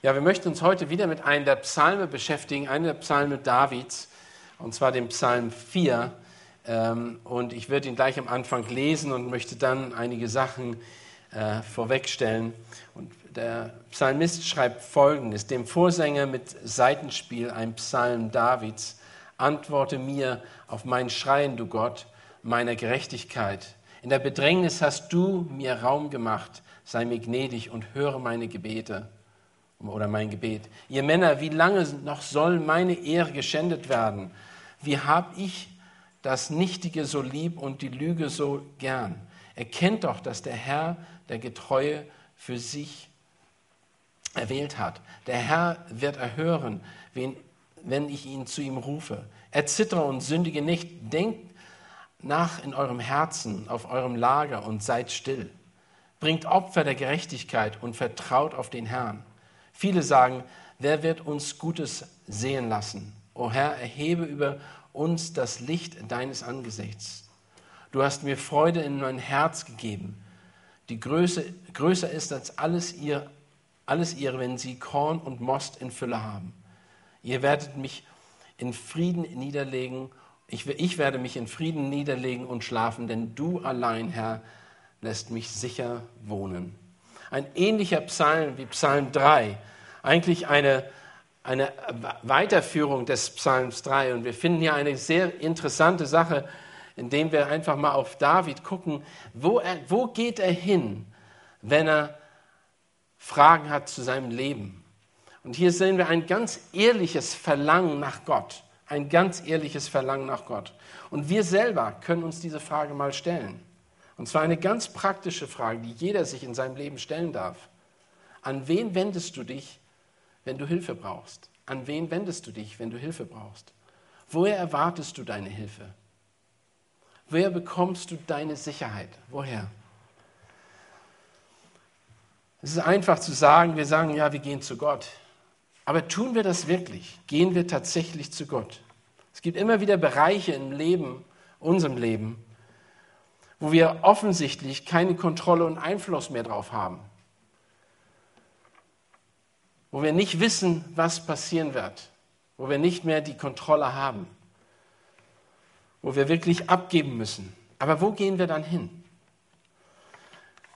Ja, wir möchten uns heute wieder mit einem der Psalme beschäftigen, einem der Psalme Davids, und zwar dem Psalm 4. Ähm, und ich werde ihn gleich am Anfang lesen und möchte dann einige Sachen äh, vorwegstellen. Und der Psalmist schreibt folgendes: Dem Vorsänger mit Seitenspiel, ein Psalm Davids, antworte mir auf mein Schreien, du Gott, meiner Gerechtigkeit. In der Bedrängnis hast du mir Raum gemacht. Sei mir gnädig und höre meine Gebete oder mein Gebet. Ihr Männer, wie lange noch soll meine Ehre geschändet werden? Wie habe ich das Nichtige so lieb und die Lüge so gern? Erkennt doch, dass der Herr der Getreue für sich erwählt hat. Der Herr wird erhören, wen, wenn ich ihn zu ihm rufe. Erzittere und sündige nicht. Denkt nach in eurem Herzen, auf eurem Lager und seid still. Bringt Opfer der Gerechtigkeit und vertraut auf den Herrn. Viele sagen, wer wird uns Gutes sehen lassen? O Herr, erhebe über uns das Licht deines Angesichts. Du hast mir Freude in mein Herz gegeben, die Größe, größer ist als alles ihr, alles ihr, wenn sie Korn und Most in Fülle haben. Ihr werdet mich in Frieden niederlegen, ich, ich werde mich in Frieden niederlegen und schlafen, denn du allein, Herr, lässt mich sicher wohnen. Ein ähnlicher Psalm wie Psalm 3 eigentlich eine, eine Weiterführung des Psalms 3. Und wir finden hier eine sehr interessante Sache, indem wir einfach mal auf David gucken, wo, er, wo geht er hin, wenn er Fragen hat zu seinem Leben. Und hier sehen wir ein ganz ehrliches Verlangen nach Gott. Ein ganz ehrliches Verlangen nach Gott. Und wir selber können uns diese Frage mal stellen. Und zwar eine ganz praktische Frage, die jeder sich in seinem Leben stellen darf. An wen wendest du dich, wenn du Hilfe brauchst? An wen wendest du dich, wenn du Hilfe brauchst? Woher erwartest du deine Hilfe? Woher bekommst du deine Sicherheit? Woher? Es ist einfach zu sagen, wir sagen, ja, wir gehen zu Gott. Aber tun wir das wirklich? Gehen wir tatsächlich zu Gott? Es gibt immer wieder Bereiche im Leben, unserem Leben, wo wir offensichtlich keine Kontrolle und Einfluss mehr drauf haben wo wir nicht wissen, was passieren wird, wo wir nicht mehr die Kontrolle haben, wo wir wirklich abgeben müssen. Aber wo gehen wir dann hin?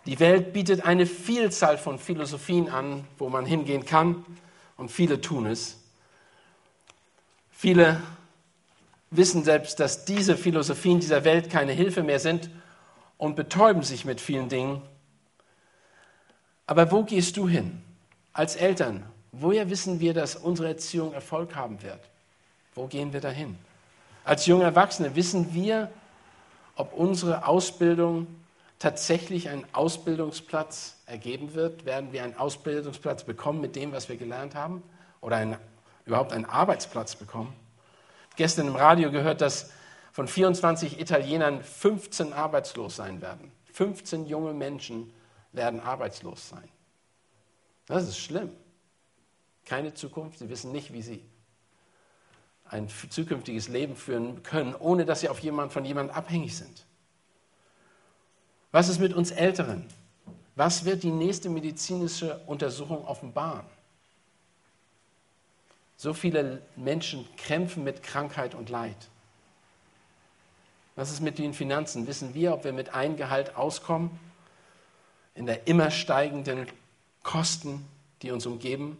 Die Welt bietet eine Vielzahl von Philosophien an, wo man hingehen kann, und viele tun es. Viele wissen selbst, dass diese Philosophien dieser Welt keine Hilfe mehr sind und betäuben sich mit vielen Dingen. Aber wo gehst du hin? Als Eltern, woher wissen wir, dass unsere Erziehung Erfolg haben wird? Wo gehen wir dahin? Als junge Erwachsene wissen wir, ob unsere Ausbildung tatsächlich einen Ausbildungsplatz ergeben wird? Werden wir einen Ausbildungsplatz bekommen mit dem, was wir gelernt haben? Oder einen, überhaupt einen Arbeitsplatz bekommen? Gestern im Radio gehört, dass von 24 Italienern 15 arbeitslos sein werden. 15 junge Menschen werden arbeitslos sein. Das ist schlimm. Keine Zukunft. Sie wissen nicht, wie sie ein zukünftiges Leben führen können, ohne dass sie auf jemand, von jemandem abhängig sind. Was ist mit uns Älteren? Was wird die nächste medizinische Untersuchung offenbaren? So viele Menschen kämpfen mit Krankheit und Leid. Was ist mit den Finanzen? Wissen wir, ob wir mit einem Gehalt auskommen? In der immer steigenden Kosten, die uns umgeben?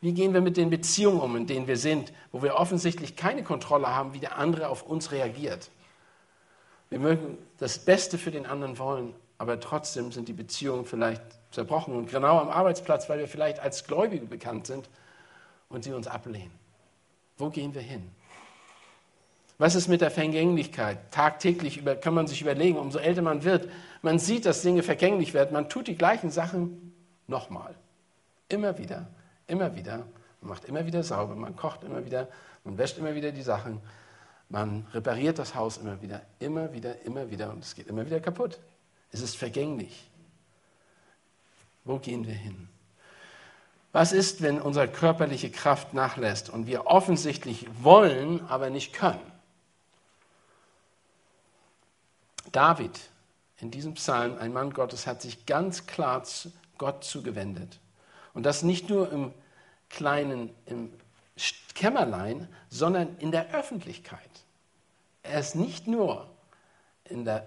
Wie gehen wir mit den Beziehungen um, in denen wir sind, wo wir offensichtlich keine Kontrolle haben, wie der andere auf uns reagiert? Wir mögen das Beste für den anderen wollen, aber trotzdem sind die Beziehungen vielleicht zerbrochen und genau am Arbeitsplatz, weil wir vielleicht als Gläubige bekannt sind und sie uns ablehnen. Wo gehen wir hin? Was ist mit der Vergänglichkeit? Tagtäglich kann man sich überlegen, umso älter man wird, man sieht, dass Dinge vergänglich werden, man tut die gleichen Sachen Nochmal. Immer wieder, immer wieder. Man macht immer wieder sauber, man kocht immer wieder, man wäscht immer wieder die Sachen, man repariert das Haus immer wieder, immer wieder, immer wieder und es geht immer wieder kaputt. Es ist vergänglich. Wo gehen wir hin? Was ist, wenn unsere körperliche Kraft nachlässt und wir offensichtlich wollen, aber nicht können? David in diesem Psalm, ein Mann Gottes, hat sich ganz klar Gott zugewendet. Und das nicht nur im kleinen, im Kämmerlein, sondern in der Öffentlichkeit. Er ist nicht nur in der,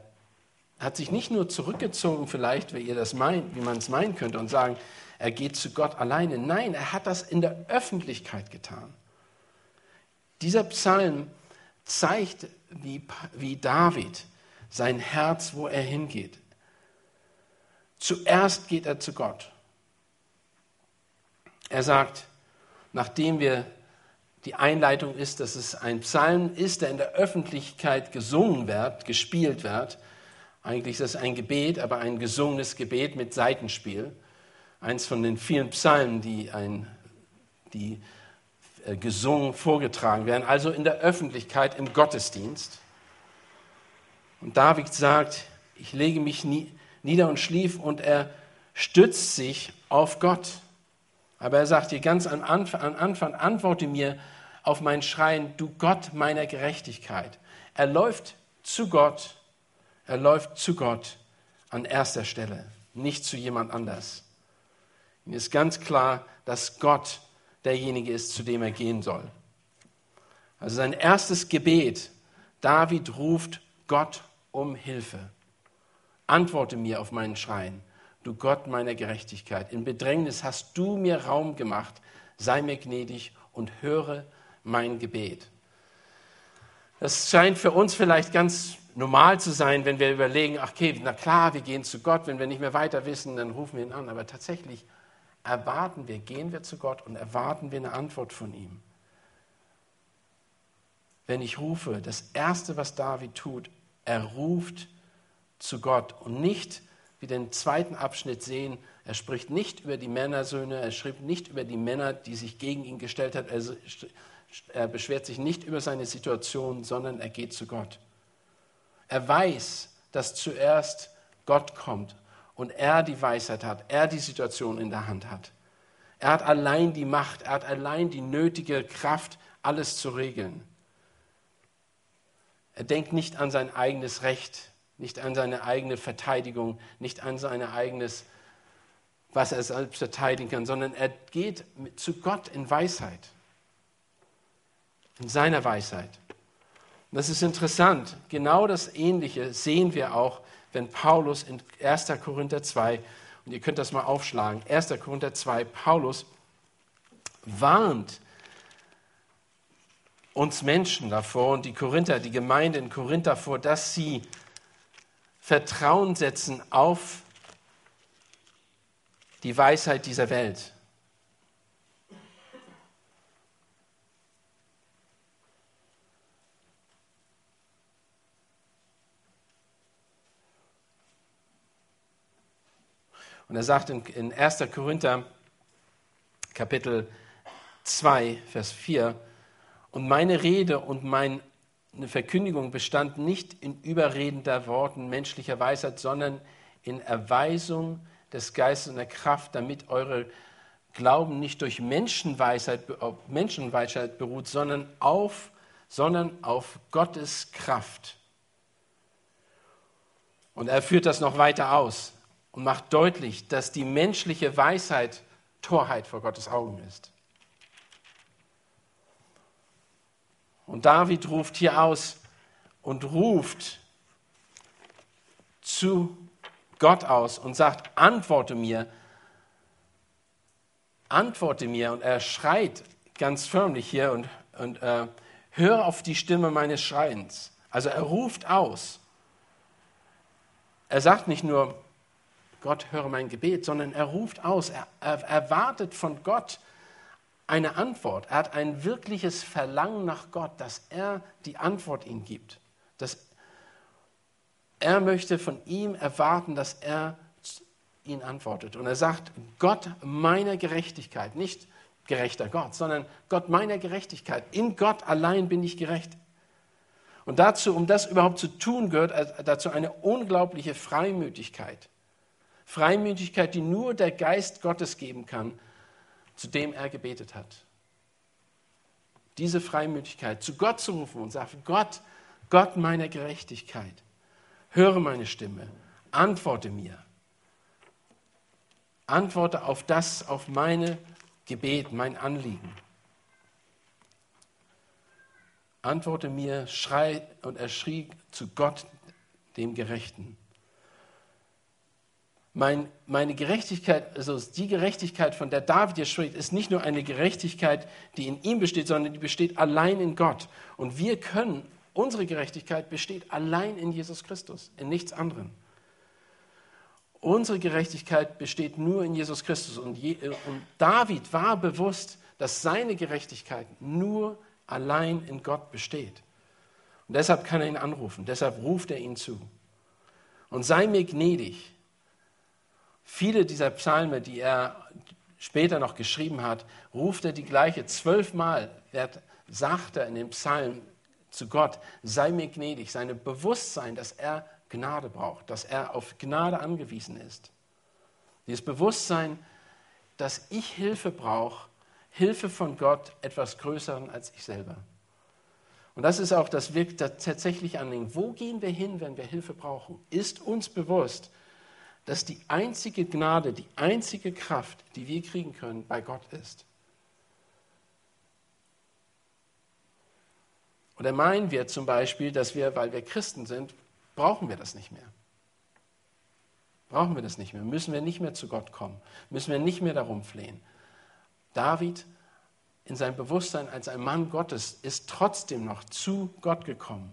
hat sich nicht nur zurückgezogen, vielleicht, wie ihr das meint, wie man es meinen könnte, und sagen, er geht zu Gott alleine. Nein, er hat das in der Öffentlichkeit getan. Dieser Psalm zeigt, wie, wie David sein Herz, wo er hingeht. Zuerst geht er zu Gott. Er sagt, nachdem wir die Einleitung ist, dass es ein Psalm ist, der in der Öffentlichkeit gesungen wird, gespielt wird. Eigentlich ist das ein Gebet, aber ein gesungenes Gebet mit Seitenspiel. Eins von den vielen Psalmen, die, ein, die äh, gesungen, vorgetragen werden, also in der Öffentlichkeit, im Gottesdienst. Und David sagt, ich lege mich nie, nieder und schlief und er stützt sich auf Gott. Aber er sagt hier ganz am Anfang, am Anfang, antworte mir auf mein Schreien, du Gott meiner Gerechtigkeit. Er läuft zu Gott, er läuft zu Gott an erster Stelle, nicht zu jemand anders. Ihm ist ganz klar, dass Gott derjenige ist, zu dem er gehen soll. Also sein erstes Gebet, David ruft Gott um Hilfe. Antworte mir auf meinen Schreien, du Gott meiner Gerechtigkeit. In Bedrängnis hast du mir Raum gemacht, sei mir gnädig und höre mein Gebet. Das scheint für uns vielleicht ganz normal zu sein, wenn wir überlegen, ach okay, na klar, wir gehen zu Gott, wenn wir nicht mehr weiter wissen, dann rufen wir ihn an. Aber tatsächlich erwarten wir, gehen wir zu Gott und erwarten wir eine Antwort von ihm. Wenn ich rufe, das Erste, was David tut, er ruft zu Gott und nicht, wie den zweiten Abschnitt sehen, er spricht nicht über die Männersöhne, er schrieb nicht über die Männer, die sich gegen ihn gestellt haben, er, er beschwert sich nicht über seine Situation, sondern er geht zu Gott. Er weiß, dass zuerst Gott kommt und er die Weisheit hat, er die Situation in der Hand hat. Er hat allein die Macht, er hat allein die nötige Kraft, alles zu regeln. Er denkt nicht an sein eigenes Recht, nicht an seine eigene Verteidigung, nicht an sein eigenes, was er selbst verteidigen kann, sondern er geht zu Gott in Weisheit, in seiner Weisheit. Und das ist interessant. Genau das Ähnliche sehen wir auch, wenn Paulus in 1. Korinther 2, und ihr könnt das mal aufschlagen, 1. Korinther 2, Paulus warnt uns Menschen davor und die Korinther, die Gemeinde in Korinth davor, dass sie Vertrauen setzen auf die Weisheit dieser Welt. Und er sagt in, 1. Korinther Kapitel 2, Vers 4, und meine Rede und meine Verkündigung bestand nicht in überredender Worten menschlicher Weisheit, sondern in Erweisung des Geistes und der Kraft, damit eure Glauben nicht durch Menschenweisheit, Menschenweisheit beruht, sondern auf, sondern auf Gottes Kraft. Und er führt das noch weiter aus und macht deutlich, dass die menschliche Weisheit Torheit vor Gottes Augen ist. Und David ruft hier aus und ruft zu Gott aus und sagt, antworte mir, antworte mir. Und er schreit ganz förmlich hier und, und äh, hör auf die Stimme meines Schreiens. Also er ruft aus. Er sagt nicht nur, Gott höre mein Gebet, sondern er ruft aus, er, er erwartet von Gott eine Antwort. Er hat ein wirkliches Verlangen nach Gott, dass er die Antwort ihm gibt. Dass er möchte von ihm erwarten, dass er ihn antwortet. Und er sagt, Gott meiner Gerechtigkeit, nicht gerechter Gott, sondern Gott meiner Gerechtigkeit. In Gott allein bin ich gerecht. Und dazu, um das überhaupt zu tun, gehört dazu eine unglaubliche Freimütigkeit. Freimütigkeit, die nur der Geist Gottes geben kann, zu dem er gebetet hat. Diese Freimütigkeit, zu Gott zu rufen und sagen, Gott, Gott meiner Gerechtigkeit, höre meine Stimme, antworte mir. Antworte auf das, auf meine Gebet, mein Anliegen. Antworte mir, schrei und er schrie zu Gott, dem Gerechten. Mein, meine Gerechtigkeit, also die Gerechtigkeit, von der David hier spricht, ist nicht nur eine Gerechtigkeit, die in ihm besteht, sondern die besteht allein in Gott. Und wir können, unsere Gerechtigkeit besteht allein in Jesus Christus, in nichts anderem. Unsere Gerechtigkeit besteht nur in Jesus Christus. Und, Je, und David war bewusst, dass seine Gerechtigkeit nur allein in Gott besteht. Und deshalb kann er ihn anrufen, deshalb ruft er ihn zu. Und sei mir gnädig. Viele dieser Psalme, die er später noch geschrieben hat, ruft er die gleiche. Zwölfmal sagt er in dem Psalm zu Gott, sei mir gnädig, seine Bewusstsein, dass er Gnade braucht, dass er auf Gnade angewiesen ist. Dieses Bewusstsein, dass ich Hilfe brauche, Hilfe von Gott, etwas Größeren als ich selber. Und das ist auch das, wirkt tatsächlich Anliegen. Wo gehen wir hin, wenn wir Hilfe brauchen? Ist uns bewusst, dass die einzige Gnade, die einzige Kraft, die wir kriegen können, bei Gott ist. Oder meinen wir zum Beispiel, dass wir, weil wir Christen sind, brauchen wir das nicht mehr. Brauchen wir das nicht mehr. Müssen wir nicht mehr zu Gott kommen. Müssen wir nicht mehr darum flehen. David in seinem Bewusstsein als ein Mann Gottes ist trotzdem noch zu Gott gekommen.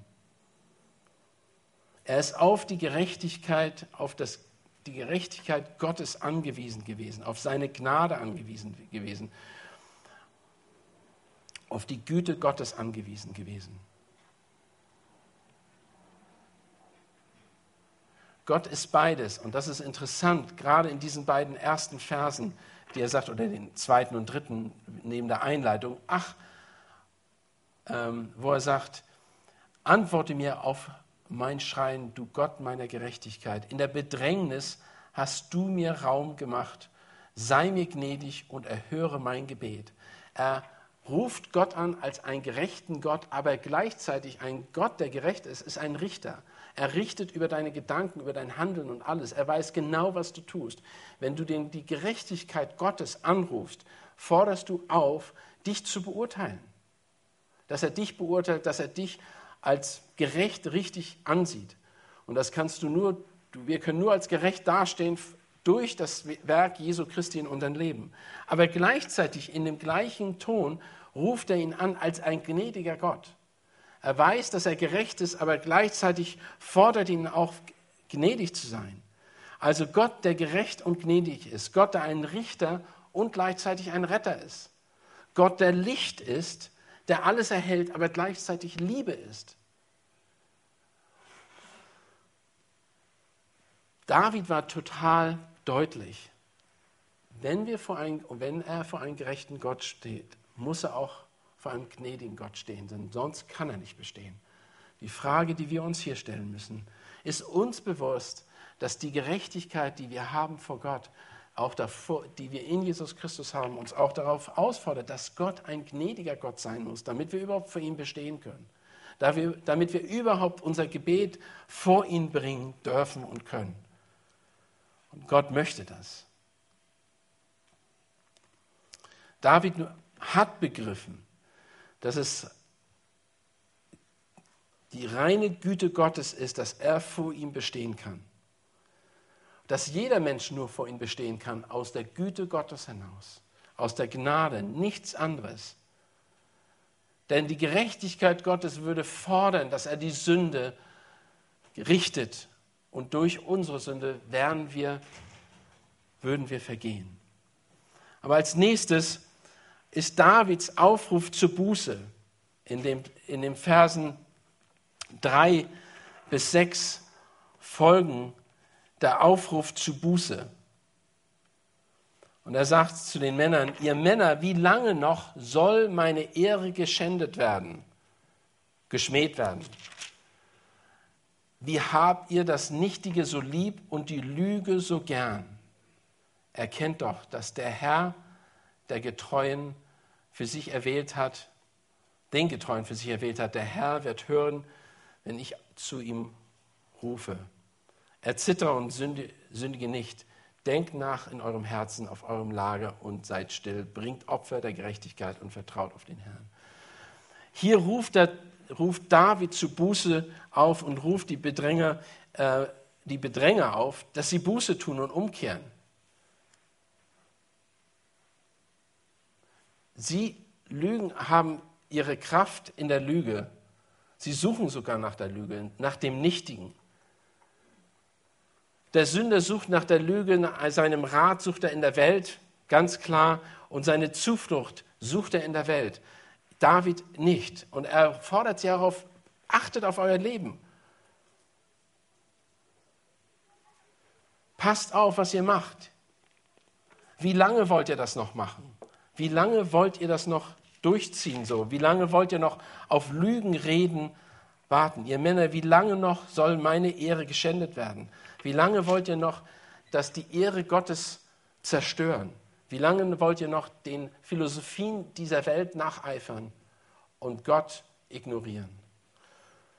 Er ist auf die Gerechtigkeit, auf das, die Gerechtigkeit Gottes angewiesen gewesen, auf seine Gnade angewiesen gewesen, auf die Güte Gottes angewiesen gewesen. Gott ist beides. Und das ist interessant, gerade in diesen beiden ersten Versen, die er sagt, oder den zweiten und dritten neben der Einleitung. Ach, ähm, wo er sagt, antworte mir auf mein Schreien, du Gott meiner Gerechtigkeit. In der Bedrängnis hast du mir Raum gemacht. Sei mir gnädig und erhöre mein Gebet. Er ruft Gott an als einen gerechten Gott, aber gleichzeitig ein Gott, der gerecht ist, ist ein Richter. Er richtet über deine Gedanken, über dein Handeln und alles. Er weiß genau, was du tust. Wenn du den, die Gerechtigkeit Gottes anrufst, forderst du auf, dich zu beurteilen. Dass er dich beurteilt, dass er dich als gerecht richtig ansieht. Und das kannst du nur, wir können nur als gerecht dastehen durch das Werk Jesu Christi in unserem Leben. Aber gleichzeitig in dem gleichen Ton ruft er ihn an als ein gnädiger Gott. Er weiß, dass er gerecht ist, aber gleichzeitig fordert ihn auch, gnädig zu sein. Also Gott, der gerecht und gnädig ist. Gott, der ein Richter und gleichzeitig ein Retter ist. Gott, der Licht ist, der alles erhält, aber gleichzeitig Liebe ist. David war total deutlich. Wenn, wir vor ein, wenn er vor einem gerechten Gott steht, muss er auch vor einem gnädigen Gott stehen, denn sonst kann er nicht bestehen. Die Frage, die wir uns hier stellen müssen, ist uns bewusst, dass die Gerechtigkeit, die wir haben vor Gott, auch davor, die wir in Jesus Christus haben, uns auch darauf ausfordert, dass Gott ein gnädiger Gott sein muss, damit wir überhaupt vor ihm bestehen können. Damit wir überhaupt unser Gebet vor ihn bringen dürfen und können. Und Gott möchte das. David hat begriffen, dass es die reine Güte Gottes ist, dass er vor ihm bestehen kann. Dass jeder Mensch nur vor ihm bestehen kann, aus der Güte Gottes hinaus, aus der Gnade, nichts anderes. Denn die Gerechtigkeit Gottes würde fordern, dass er die Sünde richtet und durch unsere Sünde wären wir, würden wir vergehen. Aber als nächstes ist Davids Aufruf zur Buße in, dem, in den Versen 3 bis 6 folgen der Aufruf zu Buße. Und er sagt zu den Männern, ihr Männer, wie lange noch soll meine Ehre geschändet werden, geschmäht werden? Wie habt ihr das Nichtige so lieb und die Lüge so gern? Erkennt doch, dass der Herr der Getreuen für sich erwählt hat, den Getreuen für sich erwählt hat, der Herr wird hören, wenn ich zu ihm rufe. Erzittere und sündige nicht, Denkt nach in eurem Herzen auf eurem Lager und seid still. Bringt Opfer der Gerechtigkeit und vertraut auf den Herrn. Hier ruft, der, ruft David zu Buße auf und ruft die Bedränger, äh, die Bedränger auf, dass sie Buße tun und umkehren. Sie Lügen haben ihre Kraft in der Lüge. Sie suchen sogar nach der Lüge, nach dem Nichtigen. Der Sünder sucht nach der Lüge, seinem Rat sucht er in der Welt, ganz klar, und seine Zuflucht sucht er in der Welt. David nicht. Und er fordert sie darauf, achtet auf euer Leben. Passt auf, was ihr macht. Wie lange wollt ihr das noch machen? Wie lange wollt ihr das noch durchziehen so? Wie lange wollt ihr noch auf Lügen reden warten? Ihr Männer, wie lange noch soll meine Ehre geschändet werden? Wie lange wollt ihr noch, dass die Ehre Gottes zerstören? Wie lange wollt ihr noch den Philosophien dieser Welt nacheifern und Gott ignorieren?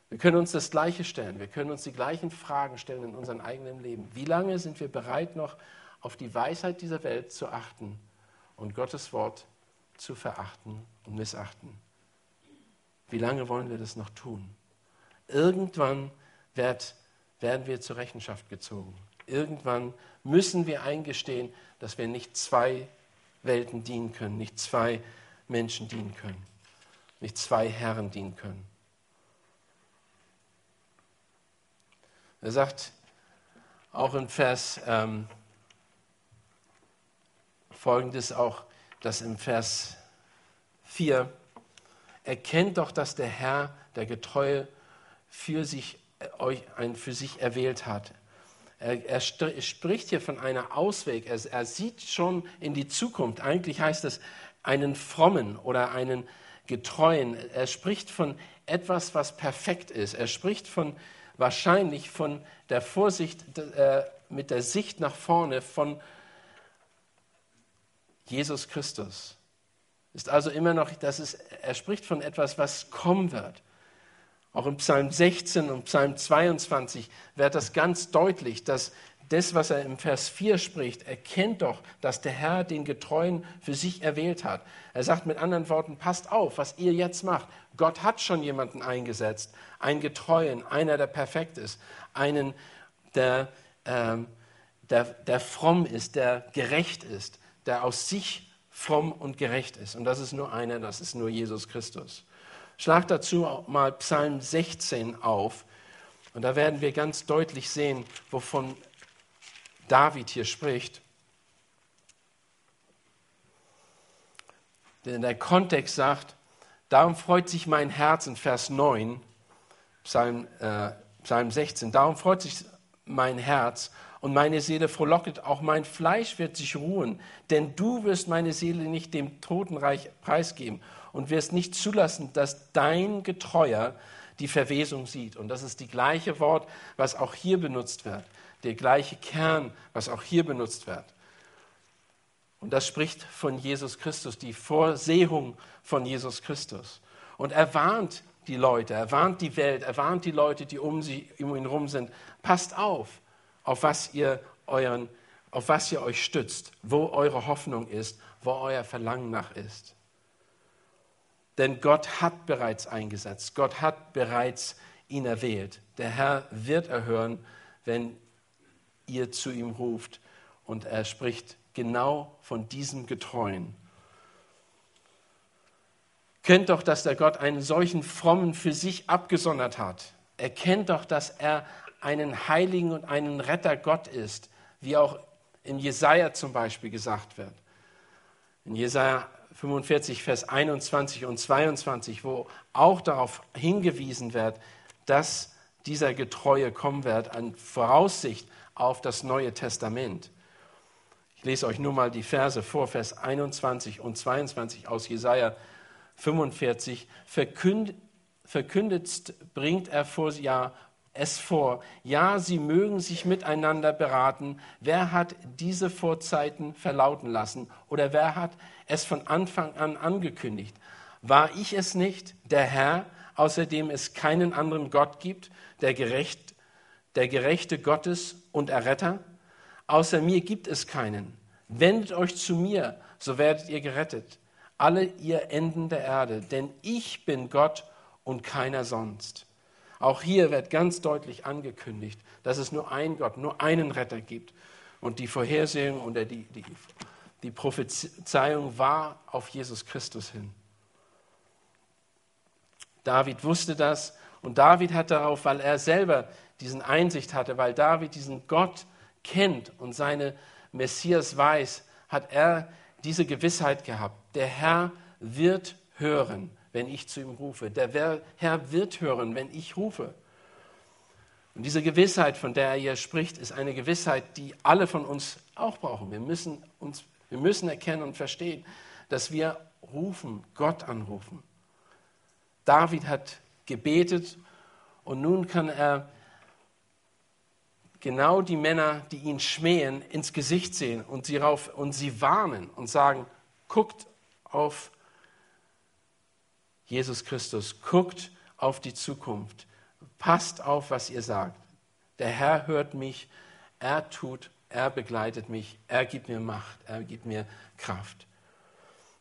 Wir können uns das Gleiche stellen. Wir können uns die gleichen Fragen stellen in unserem eigenen Leben. Wie lange sind wir bereit, noch auf die Weisheit dieser Welt zu achten und Gottes Wort zu verachten und missachten. Wie lange wollen wir das noch tun? Irgendwann wird, werden wir zur Rechenschaft gezogen. Irgendwann müssen wir eingestehen, dass wir nicht zwei Welten dienen können, nicht zwei Menschen dienen können, nicht zwei Herren dienen können. Er sagt auch in Vers ähm, folgendes auch, dass im Vers 4 erkennt doch, dass der Herr, der Getreue, für sich, äh, euch ein, für sich erwählt hat. Er, er spricht hier von einer Ausweg. Er, er sieht schon in die Zukunft. Eigentlich heißt es einen frommen oder einen getreuen. Er spricht von etwas, was perfekt ist. Er spricht von wahrscheinlich von der Vorsicht äh, mit der Sicht nach vorne von Jesus Christus. Ist also immer noch, das ist, er spricht von etwas, was kommen wird. Auch im Psalm 16 und Psalm 22 wird das ganz deutlich, dass das, was er im Vers 4 spricht, erkennt doch, dass der Herr den Getreuen für sich erwählt hat. Er sagt mit anderen Worten, passt auf, was ihr jetzt macht. Gott hat schon jemanden eingesetzt, einen Getreuen, einer, der perfekt ist, einen, der, ähm, der, der fromm ist, der gerecht ist, der aus sich fromm und gerecht ist. Und das ist nur einer, das ist nur Jesus Christus. Schlag dazu mal Psalm 16 auf. Und da werden wir ganz deutlich sehen, wovon David hier spricht. Denn der Kontext sagt, darum freut sich mein Herz in Vers 9, Psalm, äh, Psalm 16, darum freut sich mein Herz und meine Seele frohlocket, auch mein Fleisch wird sich ruhen, denn du wirst meine Seele nicht dem Totenreich preisgeben und wirst nicht zulassen, dass dein Getreuer die Verwesung sieht. Und das ist die gleiche Wort, was auch hier benutzt wird, der gleiche Kern, was auch hier benutzt wird. Und das spricht von Jesus Christus, die Vorsehung von Jesus Christus. Und er warnt die Leute, er warnt die Welt, er warnt die Leute, die um, sie, um ihn herum sind. Passt auf, auf was ihr euren, auf was ihr euch stützt, wo eure Hoffnung ist, wo euer Verlangen nach ist. Denn Gott hat bereits eingesetzt, Gott hat bereits ihn erwählt. Der Herr wird erhören, wenn ihr zu ihm ruft. Und er spricht genau von diesem Getreuen. Kennt doch, dass der Gott einen solchen Frommen für sich abgesondert hat. Erkennt doch, dass er einen Heiligen und einen Retter Gott ist, wie auch in Jesaja zum Beispiel gesagt wird. In Jesaja 45, Vers 21 und 22, wo auch darauf hingewiesen wird, dass dieser Getreue kommen wird, an Voraussicht auf das Neue Testament. Ich lese euch nur mal die Verse vor, Vers 21 und 22 aus Jesaja 45. Verkündet, verkündet bringt er vor ja es vor. Ja, sie mögen sich miteinander beraten. Wer hat diese Vorzeiten verlauten lassen? Oder wer hat es von Anfang an angekündigt? War ich es nicht, der Herr, außerdem es keinen anderen Gott gibt, der, gerecht, der Gerechte Gottes und Erretter? Außer mir gibt es keinen. Wendet euch zu mir, so werdet ihr gerettet. Alle ihr Enden der Erde, denn ich bin Gott und keiner sonst. Auch hier wird ganz deutlich angekündigt, dass es nur einen Gott, nur einen Retter gibt. Und die Vorhersehung oder die, die, die Prophezeiung war auf Jesus Christus hin. David wusste das und David hat darauf, weil er selber diesen Einsicht hatte, weil David diesen Gott kennt und seine Messias weiß, hat er diese Gewissheit gehabt. Der Herr wird hören, wenn ich zu ihm rufe. Der Herr wird hören, wenn ich rufe. Und diese Gewissheit, von der er hier spricht, ist eine Gewissheit, die alle von uns auch brauchen. Wir müssen, uns, wir müssen erkennen und verstehen, dass wir rufen, Gott anrufen. David hat gebetet und nun kann er genau die Männer, die ihn schmähen, ins Gesicht sehen und sie, rauf, und sie warnen und sagen, guckt auf Jesus Christus, guckt auf die Zukunft, passt auf, was ihr sagt. Der Herr hört mich, er tut, er begleitet mich, er gibt mir Macht, er gibt mir Kraft.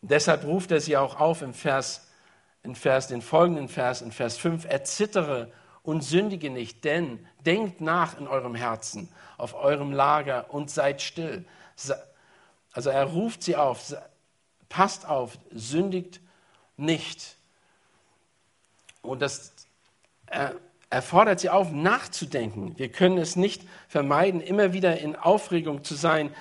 Und deshalb ruft er sie auch auf im Vers, in Vers, den folgenden Vers, in Vers 5, erzittere und sündige nicht, denn denkt nach in eurem Herzen, auf eurem Lager und seid still. Also er ruft sie auf, passt auf, sündigt nicht. Und das, er, er fordert sie auf, nachzudenken. Wir können es nicht vermeiden, immer wieder in Aufregung zu sein.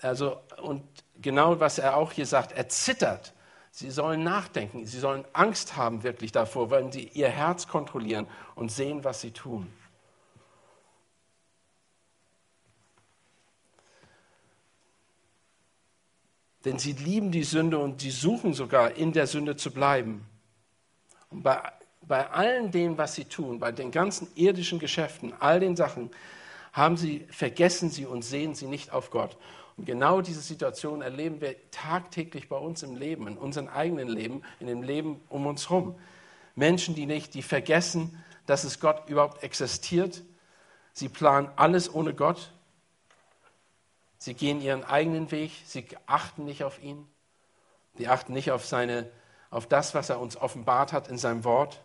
Also, und genau was er auch hier sagt, er zittert. Sie sollen nachdenken, sie sollen Angst haben wirklich davor, wenn sie ihr Herz kontrollieren und sehen, was sie tun. Denn sie lieben die Sünde und sie suchen sogar in der Sünde zu bleiben. Und bei, bei allen dem, was sie tun, bei den ganzen irdischen Geschäften, all den Sachen, haben sie, vergessen sie und sehen sie nicht auf Gott. Und genau diese Situation erleben wir tagtäglich bei uns im Leben, in unserem eigenen Leben, in dem Leben um uns herum. Menschen, die nicht, die vergessen, dass es Gott überhaupt existiert. Sie planen alles ohne Gott. Sie gehen ihren eigenen Weg. Sie achten nicht auf ihn. Sie achten nicht auf, seine, auf das, was er uns offenbart hat in seinem Wort,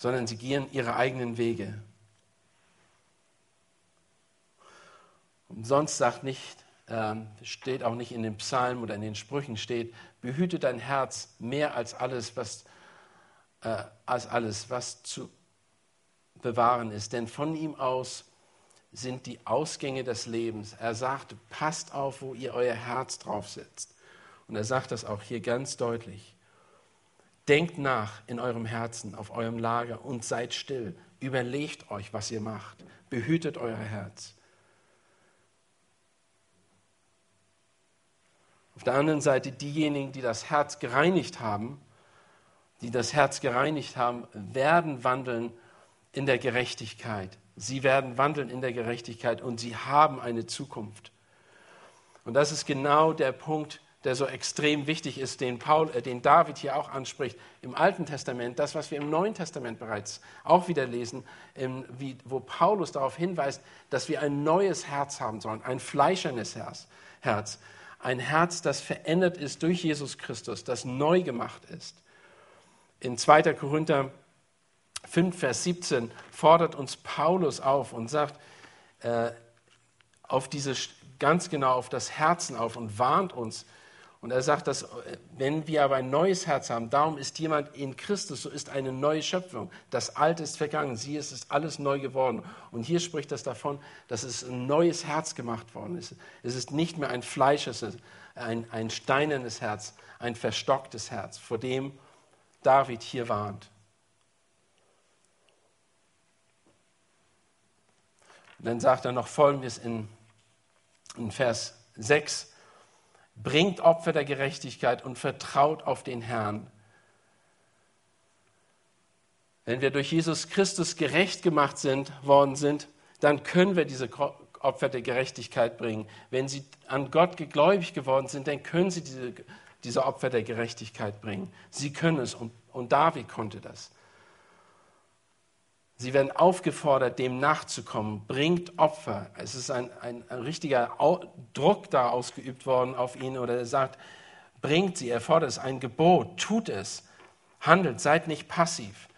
sondern sie gehen ihre eigenen Wege. Und sonst sagt nicht, ähm, steht auch nicht in den Psalmen oder in den Sprüchen steht, behüte dein Herz mehr als alles, was, äh, als alles, was zu bewahren ist. Denn von ihm aus sind die Ausgänge des Lebens. Er sagt, passt auf, wo ihr euer Herz draufsetzt. Und er sagt das auch hier ganz deutlich. Denkt nach in eurem Herzen, auf eurem Lager und seid still. Überlegt euch, was ihr macht. Behütet euer Herz. Auf der anderen Seite diejenigen, die das Herz gereinigt haben, die das Herz gereinigt haben, werden wandeln in der Gerechtigkeit. Sie werden wandeln in der Gerechtigkeit und sie haben eine Zukunft. Und das ist genau der Punkt, der so extrem wichtig ist, den, Paul, äh, den David hier auch anspricht im Alten Testament, das, was wir im Neuen Testament bereits auch wieder lesen, im, wie, wo Paulus darauf hinweist, dass wir ein neues Herz haben sollen, ein fleischernes Herz. Herz ein Herz, das verändert ist durch Jesus Christus, das neu gemacht ist. In 2. Korinther 5, Vers 17 fordert uns Paulus auf und sagt äh, auf diese, ganz genau auf das Herzen auf und warnt uns, und er sagt, dass wenn wir aber ein neues Herz haben, darum ist jemand in Christus, so ist eine neue Schöpfung. Das Alte ist vergangen, sie es ist alles neu geworden. Und hier spricht das davon, dass es ein neues Herz gemacht worden ist. Es ist nicht mehr ein fleisches, ein, ein steinernes Herz, ein verstocktes Herz, vor dem David hier warnt. Und dann sagt er noch Folgendes in, in Vers 6 bringt Opfer der Gerechtigkeit und vertraut auf den Herrn. Wenn wir durch Jesus Christus gerecht gemacht sind, worden sind, dann können wir diese Opfer der Gerechtigkeit bringen. Wenn sie an Gott gegläubig geworden sind, dann können sie diese, diese Opfer der Gerechtigkeit bringen. Sie können es und, und David konnte das. Sie werden aufgefordert, dem nachzukommen. Bringt Opfer. Es ist ein, ein, ein richtiger Druck da ausgeübt worden auf ihn. Oder er sagt, bringt sie. Er fordert es, ein Gebot. Tut es. Handelt. Seid nicht passiv.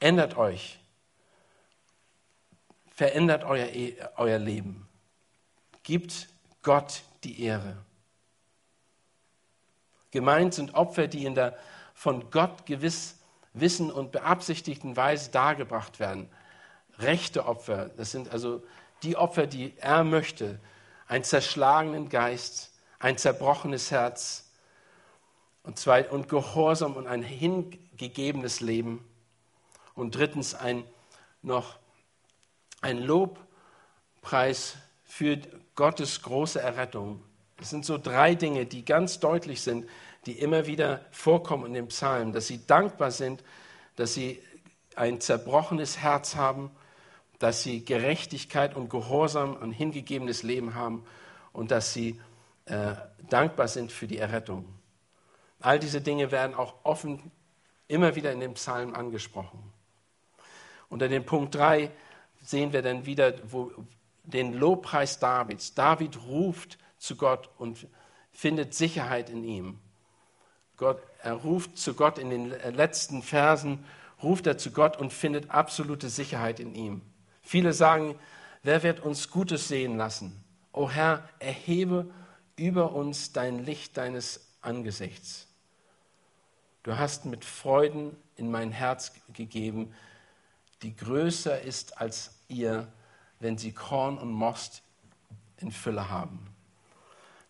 Ändert euch. Verändert euer, e, euer Leben. Gibt Gott die Ehre. Gemeint sind Opfer, die in der von Gott gewiss Wissen und beabsichtigten Weise dargebracht werden. Rechte Opfer, das sind also die Opfer, die er möchte. Ein zerschlagenen Geist, ein zerbrochenes Herz und, zwei, und Gehorsam und ein hingegebenes Leben. Und drittens ein, noch ein Lobpreis für Gottes große Errettung. Das sind so drei Dinge, die ganz deutlich sind die immer wieder vorkommen in dem Psalm, dass sie dankbar sind, dass sie ein zerbrochenes Herz haben, dass sie Gerechtigkeit und Gehorsam und hingegebenes Leben haben und dass sie äh, dankbar sind für die Errettung. All diese Dinge werden auch offen immer wieder in dem Psalm angesprochen. Unter dem Punkt 3 sehen wir dann wieder wo, den Lobpreis Davids. David ruft zu Gott und findet Sicherheit in ihm. Gott, er ruft zu Gott in den letzten Versen, ruft er zu Gott und findet absolute Sicherheit in ihm. Viele sagen, wer wird uns Gutes sehen lassen? O Herr, erhebe über uns dein Licht deines Angesichts. Du hast mit Freuden in mein Herz gegeben, die größer ist als ihr, wenn sie Korn und Most in Fülle haben.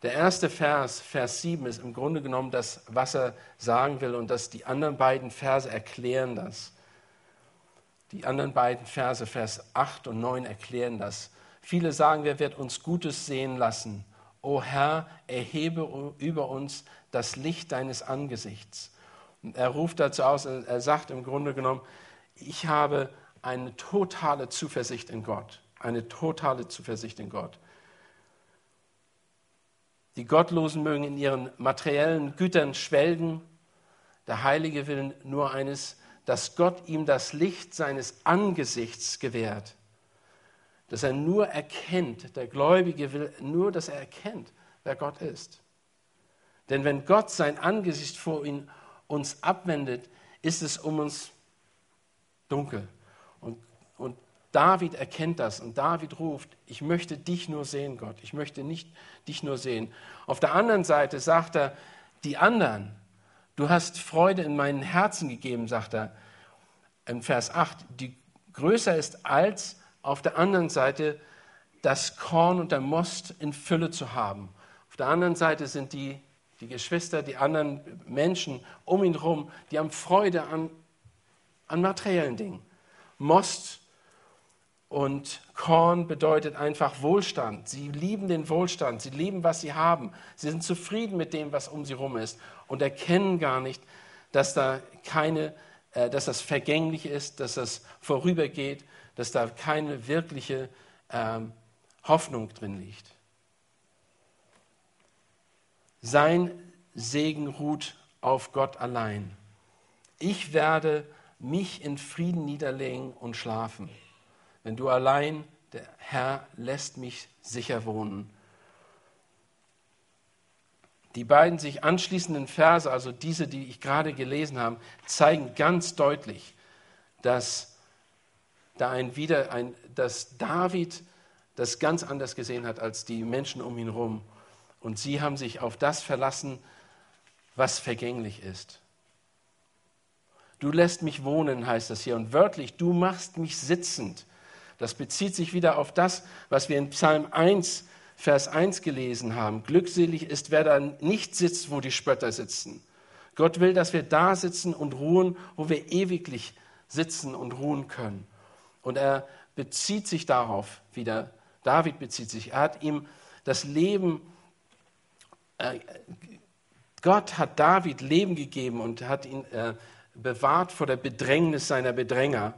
Der erste Vers, Vers 7, ist im Grunde genommen das, was er sagen will, und dass die anderen beiden Verse erklären das. Die anderen beiden Verse, Vers 8 und 9, erklären das. Viele sagen, wer wird uns Gutes sehen lassen? O Herr, erhebe über uns das Licht deines Angesichts. Und er ruft dazu aus, er sagt im Grunde genommen, ich habe eine totale Zuversicht in Gott. Eine totale Zuversicht in Gott. Die Gottlosen mögen in ihren materiellen Gütern schwelgen. Der Heilige will nur eines, dass Gott ihm das Licht seines Angesichts gewährt. Dass er nur erkennt, der Gläubige will nur, dass er erkennt, wer Gott ist. Denn wenn Gott sein Angesicht vor ihn, uns abwendet, ist es um uns dunkel. David erkennt das und David ruft, ich möchte dich nur sehen, Gott, ich möchte nicht dich nur sehen. Auf der anderen Seite sagt er, die anderen, du hast Freude in meinen Herzen gegeben, sagt er im Vers 8, die größer ist als auf der anderen Seite das Korn und der Most in Fülle zu haben. Auf der anderen Seite sind die, die Geschwister, die anderen Menschen um ihn herum, die haben Freude an, an materiellen Dingen. Most und Korn bedeutet einfach Wohlstand. Sie lieben den Wohlstand, sie lieben, was sie haben. Sie sind zufrieden mit dem, was um sie herum ist und erkennen gar nicht, dass da keine, äh, dass das vergänglich ist, dass das vorübergeht, dass da keine wirkliche ähm, Hoffnung drin liegt. Sein Segen ruht auf Gott allein. Ich werde mich in Frieden niederlegen und schlafen wenn du allein, der Herr lässt mich sicher wohnen. Die beiden sich anschließenden Verse, also diese, die ich gerade gelesen habe, zeigen ganz deutlich, dass, da ein wieder ein, dass David das ganz anders gesehen hat als die Menschen um ihn herum. Und sie haben sich auf das verlassen, was vergänglich ist. Du lässt mich wohnen, heißt das hier. Und wörtlich, du machst mich sitzend. Das bezieht sich wieder auf das, was wir in Psalm 1, Vers 1 gelesen haben. Glückselig ist, wer da nicht sitzt, wo die Spötter sitzen. Gott will, dass wir da sitzen und ruhen, wo wir ewiglich sitzen und ruhen können. Und er bezieht sich darauf wieder, David bezieht sich, er hat ihm das Leben, äh, Gott hat David Leben gegeben und hat ihn äh, bewahrt vor der Bedrängnis seiner Bedränger.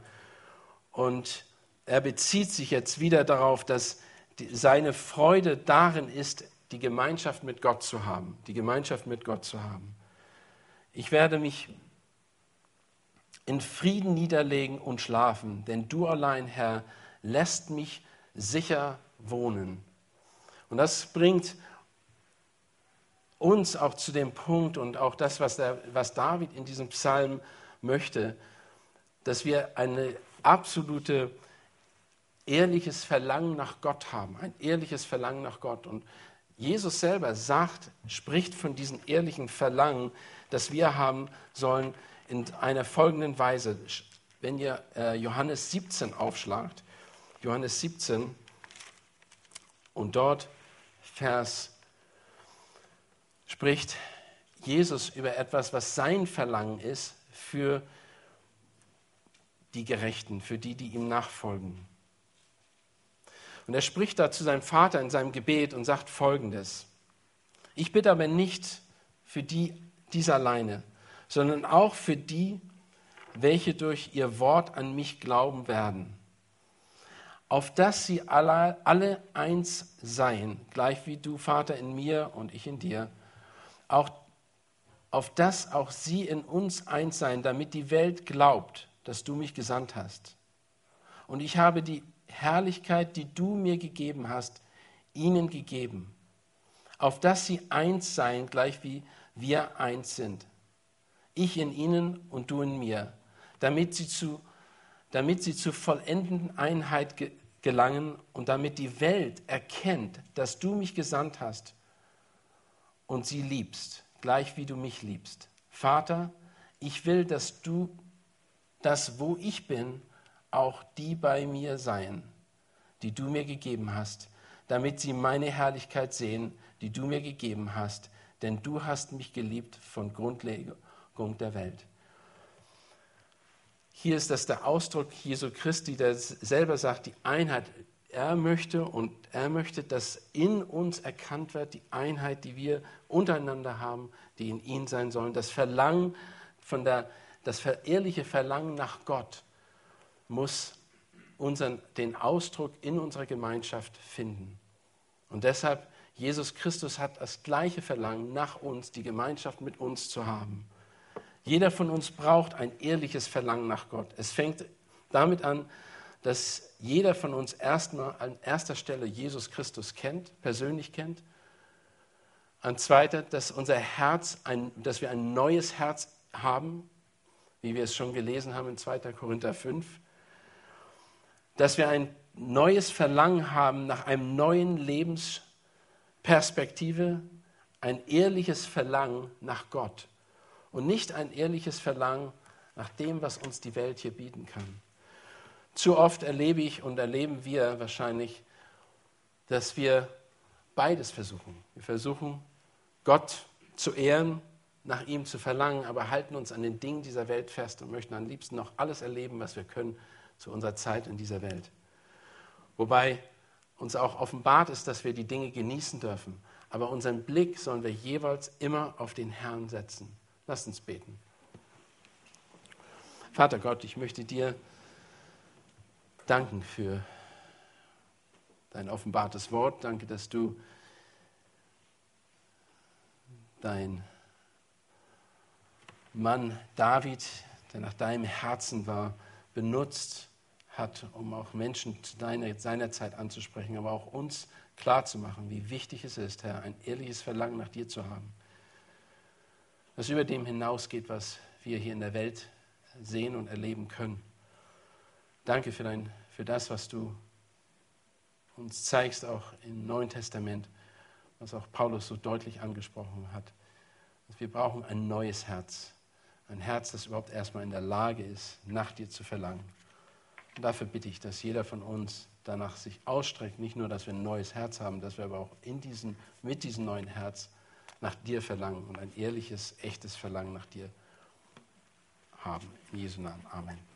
Und er bezieht sich jetzt wieder darauf, dass die, seine Freude darin ist, die Gemeinschaft mit Gott zu haben, die Gemeinschaft mit Gott zu haben. Ich werde mich in Frieden niederlegen und schlafen, denn du allein, Herr, lässt mich sicher wohnen. Und das bringt uns auch zu dem Punkt und auch das, was, der, was David in diesem Psalm möchte, dass wir ein absolute ehrliches Verlangen nach Gott haben, ein ehrliches Verlangen nach Gott. Und Jesus selber sagt, spricht von diesem ehrlichen Verlangen, das wir haben sollen in einer folgenden Weise. Wenn ihr äh, Johannes 17 aufschlagt, Johannes 17 und dort Vers spricht Jesus über etwas, was sein Verlangen ist für die Gerechten, für die, die ihm nachfolgen. Und er spricht da zu seinem Vater in seinem Gebet und sagt folgendes. Ich bitte aber nicht für die, dies alleine, sondern auch für die, welche durch ihr Wort an mich glauben werden, auf dass sie alle, alle eins seien, gleich wie du, Vater, in mir und ich in dir, auch auf dass auch sie in uns eins seien, damit die Welt glaubt, dass du mich gesandt hast. Und ich habe die Herrlichkeit, die du mir gegeben hast, ihnen gegeben, auf dass sie eins seien, gleich wie wir eins sind. Ich in ihnen und du in mir, damit sie zu, damit sie zur vollendeten Einheit ge gelangen und damit die Welt erkennt, dass du mich gesandt hast und sie liebst, gleich wie du mich liebst. Vater, ich will, dass du, dass wo ich bin, auch die bei mir seien, die du mir gegeben hast, damit sie meine Herrlichkeit sehen, die du mir gegeben hast, denn du hast mich geliebt von Grundlegung der Welt. Hier ist das der Ausdruck Jesu Christi, der selber sagt, die Einheit. Er möchte und er möchte, dass in uns erkannt wird, die Einheit, die wir untereinander haben, die in ihm sein sollen. Das Verlangen von der, das ehrliche Verlangen nach Gott muss unseren, den Ausdruck in unserer Gemeinschaft finden. Und deshalb, Jesus Christus hat das gleiche Verlangen nach uns, die Gemeinschaft mit uns zu haben. Jeder von uns braucht ein ehrliches Verlangen nach Gott. Es fängt damit an, dass jeder von uns erstmal an erster Stelle Jesus Christus kennt, persönlich kennt. An zweiter, dass unser Herz, ein, dass wir ein neues Herz haben, wie wir es schon gelesen haben in 2. Korinther 5. Dass wir ein neues Verlangen haben nach einem neuen Lebensperspektive, ein ehrliches Verlangen nach Gott und nicht ein ehrliches Verlangen nach dem, was uns die Welt hier bieten kann. Zu oft erlebe ich und erleben wir wahrscheinlich, dass wir beides versuchen. Wir versuchen, Gott zu ehren, nach ihm zu verlangen, aber halten uns an den Dingen dieser Welt fest und möchten am liebsten noch alles erleben, was wir können zu unserer Zeit in dieser Welt. Wobei uns auch offenbart ist, dass wir die Dinge genießen dürfen, aber unseren Blick sollen wir jeweils immer auf den Herrn setzen. Lasst uns beten. Vater Gott, ich möchte dir danken für dein offenbartes Wort. Danke, dass du dein Mann David, der nach deinem Herzen war, benutzt hat, um auch Menschen deiner, seiner Zeit anzusprechen, aber auch uns klarzumachen, wie wichtig es ist, Herr, ein ehrliches Verlangen nach dir zu haben das über dem hinausgeht, was wir hier in der Welt sehen und erleben können. Danke für, dein, für das, was du uns zeigst, auch im Neuen Testament, was auch Paulus so deutlich angesprochen hat. Wir brauchen ein neues Herz, ein Herz, das überhaupt erstmal in der Lage ist, nach dir zu verlangen. Und dafür bitte ich, dass jeder von uns danach sich ausstreckt, nicht nur, dass wir ein neues Herz haben, dass wir aber auch in diesen, mit diesem neuen Herz nach dir verlangen und ein ehrliches, echtes Verlangen nach dir haben. In Jesu Namen. Amen.